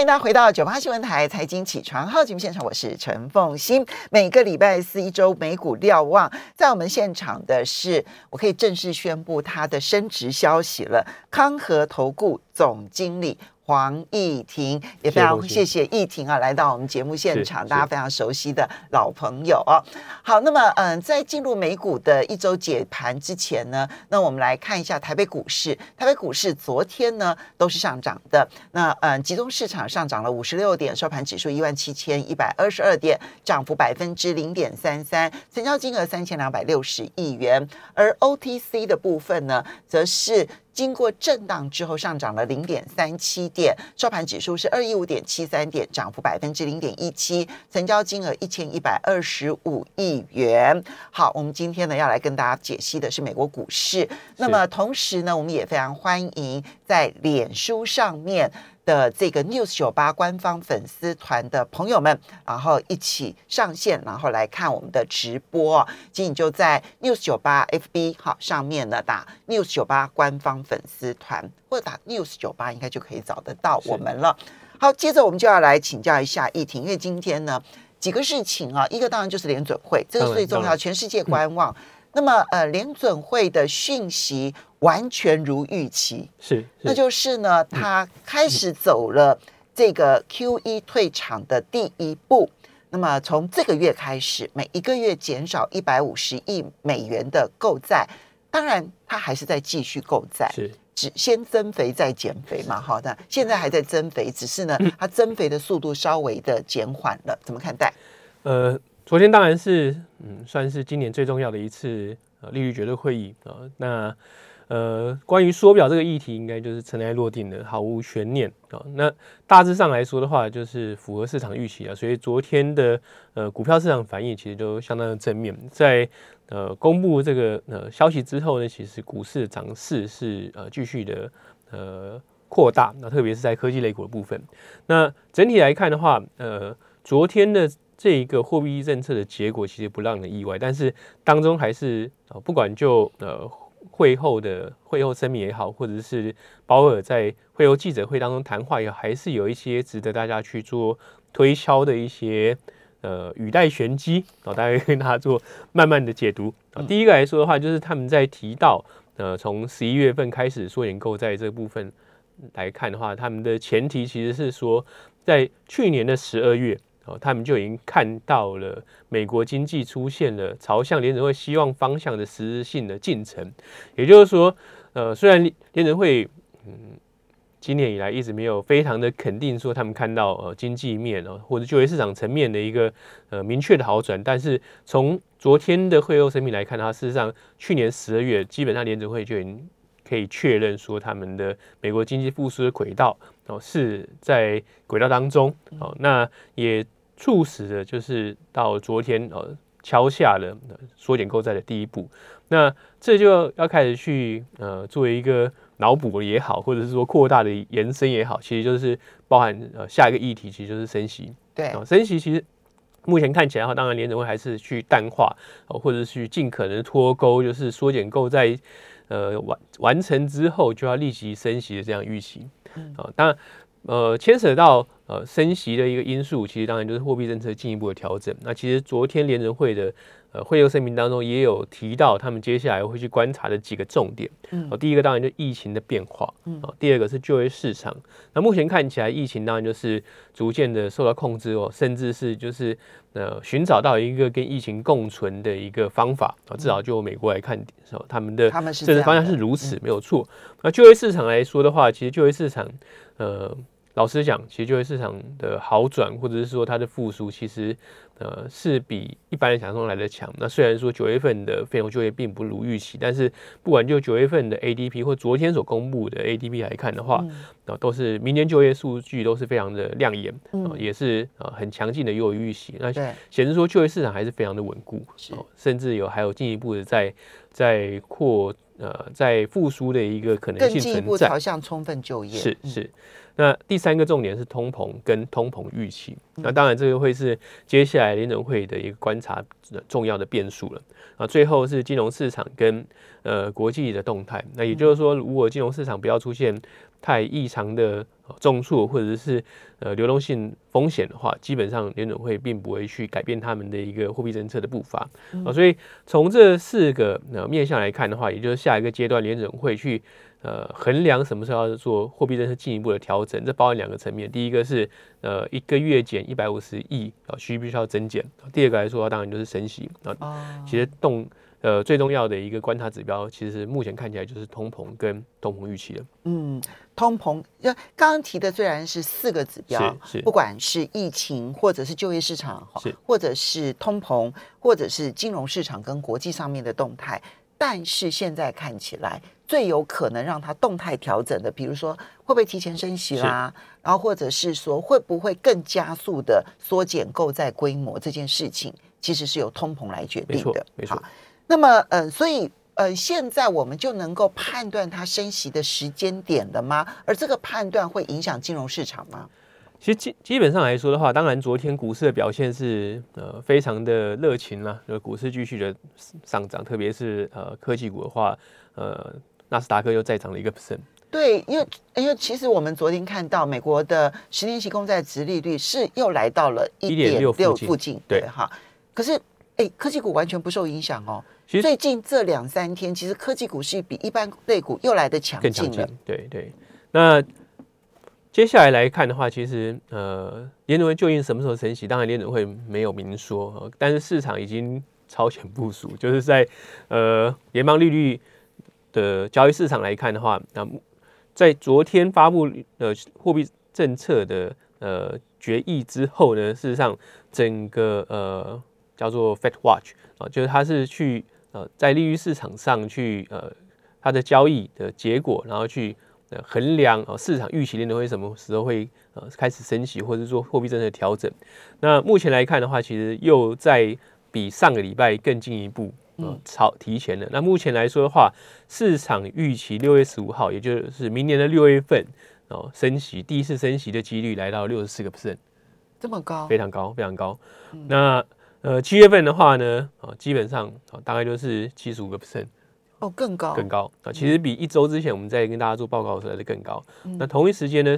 欢迎大家回到九八新闻台财经起床号节目现场，我是陈凤欣。每个礼拜四一周美股瞭望，在我们现场的是，我可以正式宣布他的升职消息了，康和投顾总经理。黄义婷也非常谢谢义婷啊，来到我们节目现场，大家非常熟悉的老朋友哦。好，那么嗯，在进入美股的一周解盘之前呢，那我们来看一下台北股市。台北股市昨天呢都是上涨的，那嗯，集中市场上涨了五十六点，收盘指数一万七千一百二十二点，涨幅百分之零点三三，成交金额三千两百六十亿元。而 OTC 的部分呢，则是。经过震荡之后，上涨了零点三七点，收盘指数是二一五点七三点，涨幅百分之零点一七，成交金额一千一百二十五亿元。好，我们今天呢要来跟大家解析的是美国股市。那么同时呢，我们也非常欢迎在脸书上面。的这个 News 九八官方粉丝团的朋友们，然后一起上线，然后来看我们的直播。请你就在 News 九八 FB 好上面呢打 News 九八官方粉丝团，或者打 News 九八，应该就可以找得到我们了。好，接着我们就要来请教一下议婷，因为今天呢几个事情啊，一个当然就是联准会，这个最重要，全世界观望。那么呃，联准会的讯息。完全如预期，是，那就是呢，他开始走了这个 Q E 退场的第一步。那么从这个月开始，每一个月减少一百五十亿美元的购债，当然他还是在继续购债，是，只先增肥再减肥嘛，好的，现在还在增肥，只是呢，它增肥的速度稍微的减缓了，怎么看待？呃，昨天当然是，嗯，算是今年最重要的一次呃利率决策会议啊，那。呃，关于缩表这个议题，应该就是尘埃落定的，毫无悬念啊。那大致上来说的话，就是符合市场预期啊。所以昨天的呃股票市场反应其实都相当的正面。在呃公布这个呃消息之后呢，其实股市的涨势是呃继续的呃扩大。那特别是在科技类股的部分。那整体来看的话，呃，昨天的这一个货币政策的结果其实不让人意外，但是当中还是啊，不管就呃。会后的会后声明也好，或者是鲍尔在会后记者会当中谈话也好，还是有一些值得大家去做推敲的一些呃语带玄机啊，大家跟大家做慢慢的解读啊。第一个来说的话，就是他们在提到呃从十一月份开始缩减购债这部分来看的话，他们的前提其实是说在去年的十二月。哦他们就已经看到了美国经济出现了朝向联准会希望方向的实质性的进程，也就是说，呃，虽然联准会嗯今年以来一直没有非常的肯定说他们看到呃经济面哦或者就业市场层面的一个呃明确的好转，但是从昨天的会后声明来看，它事实上去年十二月基本上联准会就已经可以确认说他们的美国经济复苏的轨道哦是在轨道当中哦，那也。促使的就是到昨天呃敲下了缩减购债的第一步，那这就要开始去呃作为一个脑补也好，或者是说扩大的延伸也好，其实就是包含呃下一个议题，其实就是升息。对，升息其实目前看起来的话，当然联准会还是去淡化，或者去尽可能脱钩，就是缩减购债呃完完成之后就要立即升息的这样预期。啊，当然呃牵扯到。呃，升息的一个因素，其实当然就是货币政策进一步的调整。那其实昨天联人会的呃会后声明当中也有提到，他们接下来会去观察的几个重点。嗯，第一个当然就疫情的变化。嗯，第二个是就业市场。那目前看起来，疫情当然就是逐渐的受到控制哦，甚至是就是呃寻找到一个跟疫情共存的一个方法啊。至少就美国来看，他们的政治方向是如此，没有错。那就业市场来说的话，其实就业市场呃。老实讲，其实就业市场的好转，或者是说它的复苏，其实呃是比一般人想象中来的强。那虽然说九月份的非农就业并不如预期，但是不管就九月份的 ADP 或昨天所公布的 ADP 来看的话，啊都是明年就业数据都是非常的亮眼，啊也是啊很强劲的优于预期。那显示说就业市场还是非常的稳固，甚至有还有进一步的在在扩呃在复苏的一个可能性存在，朝向充分就业。是是。那第三个重点是通膨跟通膨预期，那当然这个会是接下来联准会的一个观察重要的变数了。啊。最后是金融市场跟呃国际的动态，那也就是说，如果金融市场不要出现太异常的重挫或者是呃流动性风险的话，基本上联准会并不会去改变他们的一个货币政策的步伐啊。所以从这四个呃面向来看的话，也就是下一个阶段联准会去。呃，衡量什么时候要做货币政策进一步的调整，这包含两个层面。第一个是呃一个月减一百五十亿啊，需不需要增减。第二个来说，当然就是升息啊。其实动呃最重要的一个观察指标，其实目前看起来就是通膨跟通膨预期了。嗯，通膨，要刚刚提的虽然是四个指标，是不管是疫情，或者是就业市场，是或者是通膨，或者是金融市场跟国际上面的动态。但是现在看起来最有可能让它动态调整的，比如说会不会提前升息啦，然后或者是说会不会更加速的缩减购债规模这件事情，其实是由通膨来决定的。没错，那么呃，所以呃，现在我们就能够判断它升息的时间点了吗？而这个判断会影响金融市场吗？其实基基本上来说的话，当然昨天股市的表现是呃非常的热情啦，就股市继续的上涨，特别是呃科技股的话，呃纳斯达克又再涨了一个 percent。对，因为因为其实我们昨天看到美国的十年期公债殖利率是又来到了一点六附近，对哈。可是哎，科技股完全不受影响哦。最近这两三天，其实科技股是比一般类股又来的强劲了。对对，那。接下来来看的话，其实呃，联准会究竟什么时候升息？当然联准会没有明说，但是市场已经超前部署，就是在呃联邦利率的交易市场来看的话，那在昨天发布的货币政策的呃决议之后呢，事实上整个呃叫做 Fed Watch 啊，就是它是去呃在利率市场上去呃它的交易的结果，然后去呃。衡量啊，市场预期联储会什么时候会呃开始升息，或者说货币政策调整？那目前来看的话，其实又在比上个礼拜更进一步嗯超提前了。那目前来说的话，市场预期六月十五号，也就是明年的六月份哦升息，第一次升息的几率来到六十四个 percent，这么高，非常高，非常高。那呃七月份的话呢，啊基本上啊大概就是七十五个 percent。哦，更高，更高啊！其实比一周之前我们在跟大家做报告的时候是更高。那同一时间呢，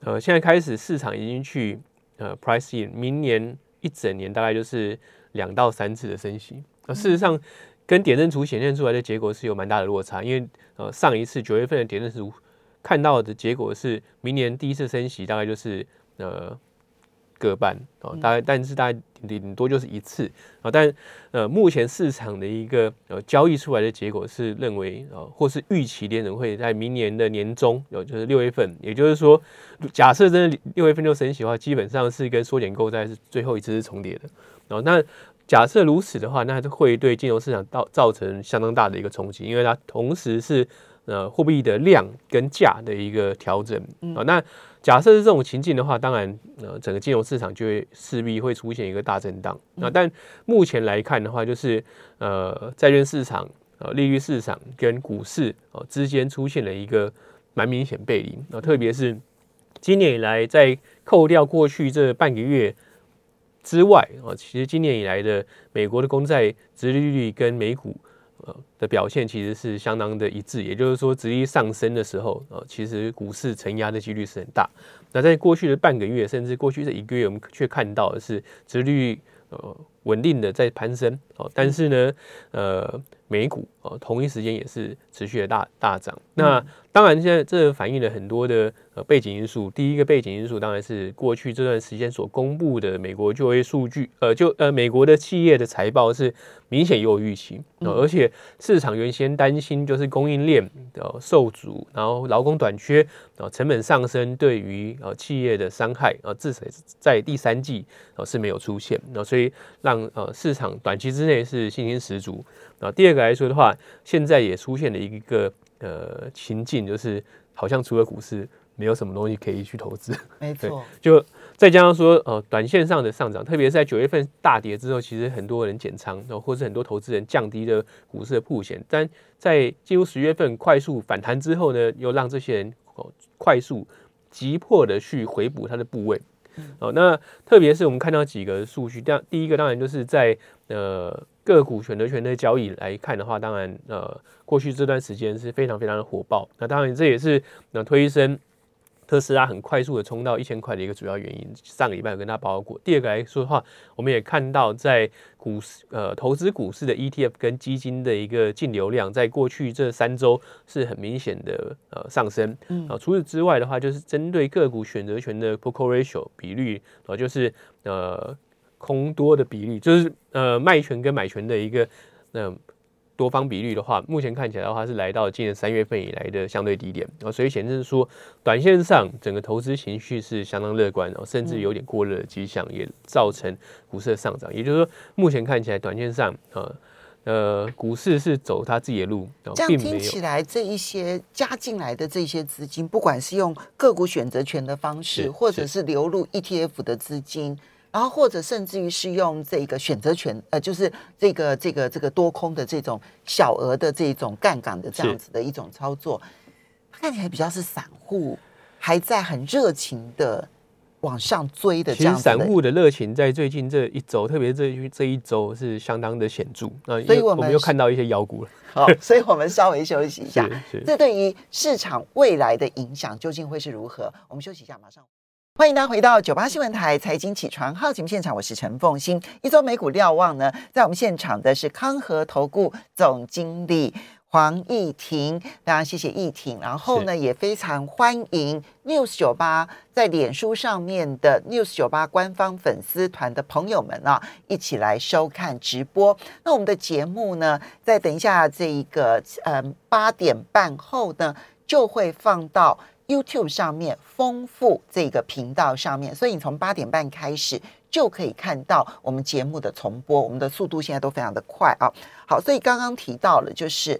呃，现在开始市场已经去呃 price in 明年一整年大概就是两到三次的升息。那事实上跟点阵图显现出来的结果是有蛮大的落差，因为呃上一次九月份的点阵图看到的结果是明年第一次升息大概就是呃。各半哦，大概但是大概顶多就是一次啊，但呃，目前市场的一个呃交易出来的结果是认为呃，或是预期联准会在明年的年中，有就是六月份，也就是说，假设真的六月份就升息的话，基本上是跟缩减购债是最后一次是重叠的哦。那假设如此的话，那会对金融市场造造成相当大的一个冲击，因为它同时是呃货币的量跟价的一个调整啊，那。假设是这种情境的话，当然，呃，整个金融市场就会势必会出现一个大震荡。那但目前来看的话，就是呃，债券市场、呃，利率市场跟股市哦之间出现了一个蛮明显背离。那特别是今年以来，在扣掉过去这半个月之外啊，其实今年以来的美国的公债殖利率跟美股。呃的表现其实是相当的一致，也就是说，直率上升的时候，呃，其实股市承压的几率是很大。那在过去的半个月，甚至过去这一个月，我们却看到的是直率呃稳定的在攀升哦，但是呢，呃。美股哦，同一时间也是持续的大大涨。那当然，现在这反映了很多的呃背景因素。第一个背景因素当然是过去这段时间所公布的美国就业数据，呃，就呃美国的企业的财报是明显有预期，而且市场原先担心就是供应链的受阻，然后劳工短缺，啊成本上升对于呃企业的伤害，啊至少在第三季啊是没有出现，那所以让呃市场短期之内是信心十足。啊，第二个来说的话，现在也出现了一个呃情境，就是好像除了股市，没有什么东西可以去投资。没错，就再加上说，呃，短线上的上涨，特别是在九月份大跌之后，其实很多人减仓，然后或是很多投资人降低了股市的铺险。但在进入十月份快速反弹之后呢，又让这些人哦快速急迫的去回补他的部位。哦，那特别是我们看到几个数据，第第一个当然就是在呃。个股选择权的交易来看的话，当然呃过去这段时间是非常非常的火爆，那当然这也是那推升。特斯拉很快速的冲到一千块的一个主要原因，上个礼拜有跟大家报告过。第二个来说的话，我们也看到在股市呃投资股市的 ETF 跟基金的一个净流量，在过去这三周是很明显的呃上升。啊，除此之外的话，就是针对个股选择权的 p o c o ratio 比率啊，就是呃空多的比例，就是呃卖权跟买权的一个嗯。多方比率的话，目前看起来的话是来到今年三月份以来的相对低点啊，所以显示说，短线上整个投资情绪是相当乐观，然后甚至有点过热的迹象，也造成股市的上涨。也就是说，目前看起来短线上啊，呃，股市是走它自己的路，这样听起来，这一些加进来的这些资金，不管是用个股选择权的方式，或者是流入 ETF 的资金。然后或者甚至于是用这个选择权，呃，就是这个这个这个多空的这种小额的这种杠杆的这样子的一种操作，看起来比较是散户还在很热情的往上追的。其实散户的热情在最近这一周，特别这这一周是相当的显著。那所以我们又看到一些妖股了。好，所以我们稍微休息一下。这对于市场未来的影响究竟会是如何？我们休息一下，马上。欢迎大家回到九八新闻台财经起床号节目现场，我是陈凤欣。一周美股瞭望呢，在我们现场的是康和投顾总经理黄义婷，非常谢谢义婷。然后呢，也非常欢迎 News 九八在脸书上面的 News 九八官方粉丝团的朋友们啊，一起来收看直播。那我们的节目呢，在等一下这一个呃八点半后呢，就会放到。YouTube 上面丰富这个频道上面，所以你从八点半开始就可以看到我们节目的重播。我们的速度现在都非常的快啊！好，所以刚刚提到了，就是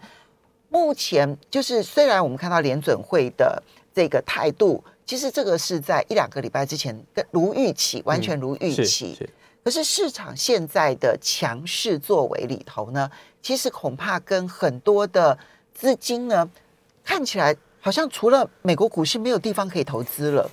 目前就是虽然我们看到联准会的这个态度，其实这个是在一两个礼拜之前跟如预期，完全如预期。可是市场现在的强势作为里头呢，其实恐怕跟很多的资金呢看起来。好像除了美国股市没有地方可以投资了，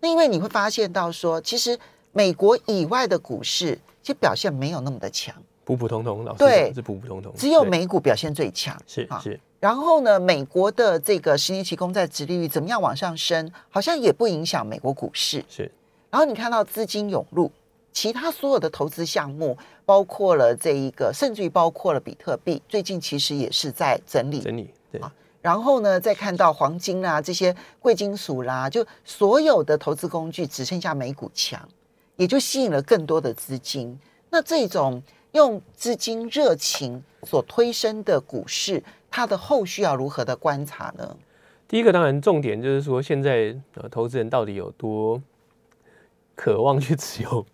那因为你会发现到说，其实美国以外的股市其实表现没有那么的强，普普通通，老对，是普普通通，只有美股表现最强，是是。然后呢，美国的这个十年期公债殖利率怎么样往上升，好像也不影响美国股市，是。然后你看到资金涌入，其他所有的投资项目，包括了这一个，甚至于包括了比特币，最近其实也是在整理，整理，对。然后呢，再看到黄金啊这些贵金属啦，就所有的投资工具只剩下美股强，也就吸引了更多的资金。那这种用资金热情所推升的股市，它的后续要如何的观察呢？第一个当然重点就是说，现在呃投资人到底有多渴望去持有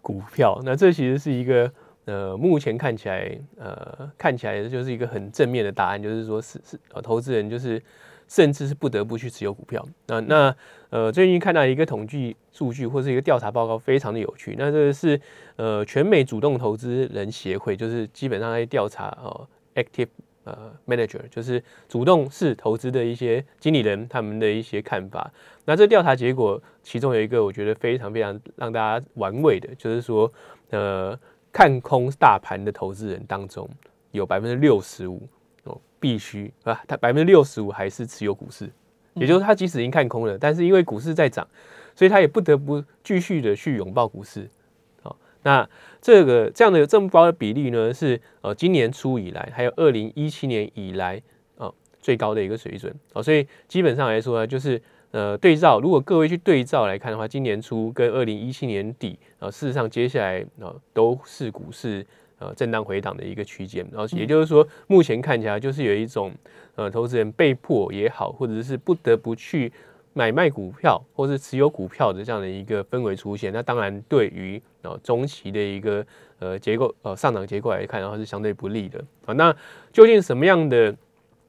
股票？那这其实是一个。呃，目前看起来，呃，看起来就是一个很正面的答案，就是说，是是呃，投资人就是甚至是不得不去持有股票。那那呃，最近看到一个统计数据或是一个调查报告，非常的有趣。那这个是呃，全美主动投资人协会，就是基本上在调查哦，active 呃 manager，就是主动式投资的一些经理人他们的一些看法。那这调查结果，其中有一个我觉得非常非常让大家玩味的，就是说呃。看空大盘的投资人当中，有百分之六十五哦，必须啊，他百分之六十五还是持有股市，也就是他即使已经看空了，但是因为股市在涨，所以他也不得不继续的去拥抱股市。好，那这个这样的这么高的比例呢，是呃今年初以来，还有二零一七年以来啊最高的一个水准。哦，所以基本上来说呢，就是。呃，对照，如果各位去对照来看的话，今年初跟二零一七年底，呃，事实上接下来啊都是股市呃震荡回档的一个区间，然后也就是说，目前看起来就是有一种呃投资人被迫也好，或者是不得不去买卖股票或是持有股票的这样的一个氛围出现。那当然，对于啊中期的一个呃结构呃上涨结构来看，然后是相对不利的啊。那究竟什么样的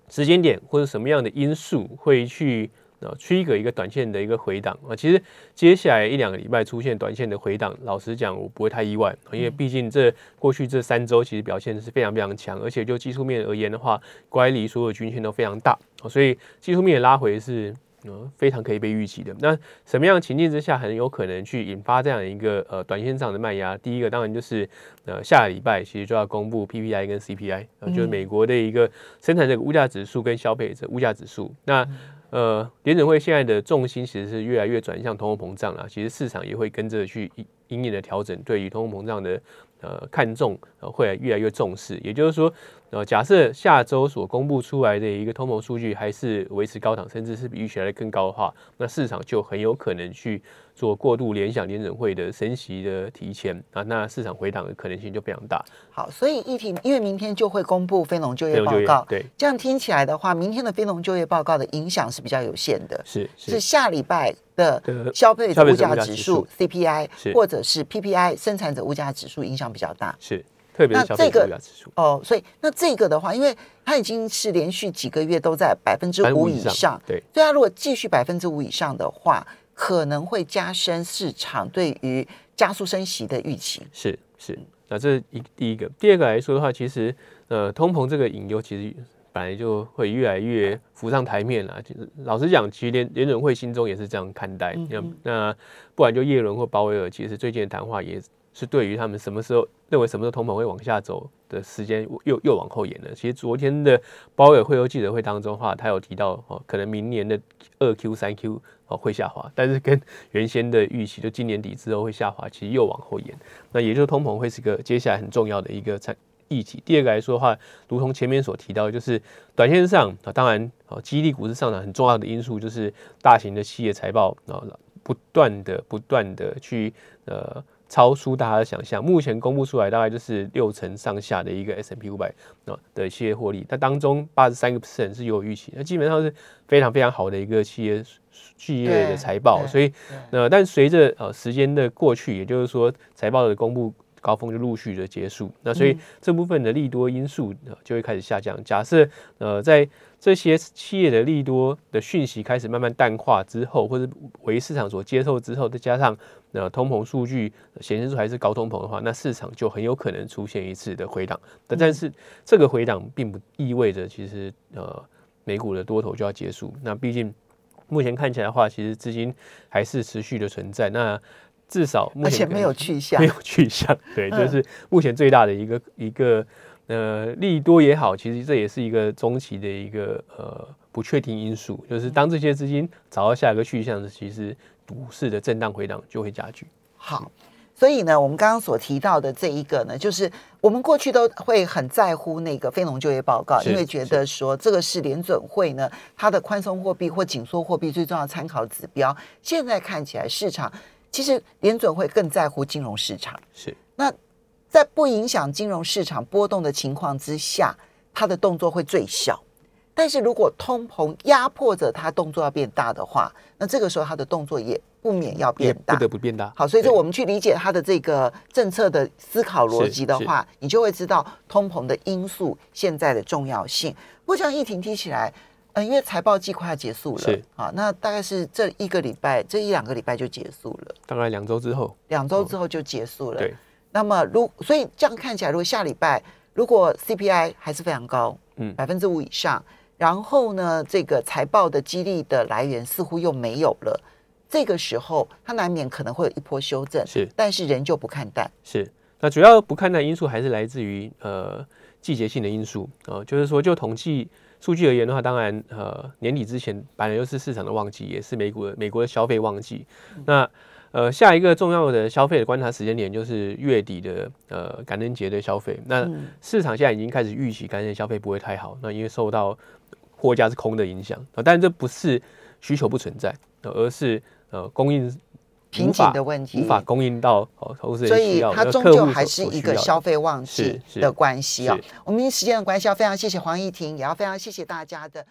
时间点或者什么样的因素会去？啊，trigger 一个短线的一个回档啊，其实接下来一两个礼拜出现短线的回档，老实讲我不会太意外，因为毕竟这过去这三周其实表现是非常非常强，而且就技术面而言的话，乖离所有均线都非常大，所以技术面拉回是嗯非常可以被预期的。那什么样的情境之下很有可能去引发这样一个呃短线上的卖压？第一个当然就是呃下个礼拜其实就要公布 PPI 跟 CPI，呃就是美国的一个生产者物价指数跟消费者物价指数。那呃联准会现在的重心其实是越来越转向通货膨胀了，其实市场也会跟着去隐隐的调整，对于通货膨胀的。呃，看重呃会越来越重视，也就是说，呃，假设下周所公布出来的一个通膨数据还是维持高档，甚至是比预期来的更高的话，那市场就很有可能去做过度联想联准会的升息的提前啊，那市场回档的可能性就非常大。好，所以议题因为明天就会公布非农就业报告，对，这样听起来的话，明天的非农就业报告的影响是比较有限的，是是下礼拜。的消费者物价指数 CPI，或者是 PPI 生产者物价指数影响比较大，是特别那这个哦，所以那这个的话，因为它已经是连续几个月都在百分之五以上，对，所以它如果继续百分之五以上的话，可能会加深市场对于加速升息的预期。是是，那这一第一个，第二个来说的话，其实呃，通膨这个隐忧其实。本来就会越来越浮上台面了。其实老实讲，其实联联准会心中也是这样看待。那那不然就耶伦或鲍威尔，其实最近的谈话也是对于他们什么时候认为什么时候通膨会往下走的时间又又往后延了。其实昨天的包委会后记者会当中的话，他有提到哦，可能明年的二 Q 三 Q 哦会下滑，但是跟原先的预期，就今年底之后会下滑，其实又往后延。那也就是通膨会是个接下来很重要的一个产。议题。第二个来说的话，如同前面所提到，就是短线上啊，当然啊，激励股市上涨很重要的因素就是大型的企业财报啊，不断的不断的去呃超出大家的想象。目前公布出来大概就是六成上下的一个 S M P 五百啊的企业获利，那当中八十三个 percent 是有预期，那基本上是非常非常好的一个企业企业的财报。所以呃，但随着呃时间的过去，也就是说财报的公布。高峰就陆续的结束，那所以这部分的利多因素就会开始下降。假设呃在这些企业的利多的讯息开始慢慢淡化之后，或者为市场所接受之后，再加上呃通膨数据显示出还是高通膨的话，那市场就很有可能出现一次的回档。但但是这个回档并不意味着其实呃美股的多头就要结束。那毕竟目前看起来的话，其实资金还是持续的存在。那至少目前没有去向，没有去向，对，就是目前最大的一个一个呃利多也好，其实这也是一个中期的一个呃不确定因素，就是当这些资金找到下一个去向的，其实股市的震荡回档就会加剧。好，所以呢，我们刚刚所提到的这一个呢，就是我们过去都会很在乎那个非农就业报告，因为觉得说这个是联准会呢它的宽松货币或紧缩货币最重要参考指标。现在看起来市场。其实联准会更在乎金融市场，是那在不影响金融市场波动的情况之下，它的动作会最小。但是如果通膨压迫着它动作要变大的话，那这个时候它的动作也不免要变大，不得不变大。好，所以说我们去理解它的这个政策的思考逻辑的话，你就会知道通膨的因素现在的重要性。不过这样一停提起来。嗯，因为财报季快要结束了，是啊，那大概是这一个礼拜，这一两个礼拜就结束了，大概两周之后，两周之后就结束了。对，那么如所以这样看起来，如果下礼拜如果 CPI 还是非常高，嗯，百分之五以上，然后呢，这个财报的激励的来源似乎又没有了，这个时候它难免可能会有一波修正，是，但是仍旧不看淡，是。那主要不看淡因素还是来自于呃季节性的因素啊，就是说就统计。数据而言的话，当然，呃，年底之前本来就是市场的旺季，也是美股的美国的消费旺季。那呃，下一个重要的消费的观察时间点就是月底的呃感恩节的消费。那市场现在已经开始预期感恩节消费不会太好，那因为受到货架是空的影响啊。但这不是需求不存在，而是呃供应。瓶颈的问题无法供应到哦，所以它终究还是一个消费旺季的关系啊。我们因时间的关系，要非常谢谢黄义婷，也要非常谢谢大家的。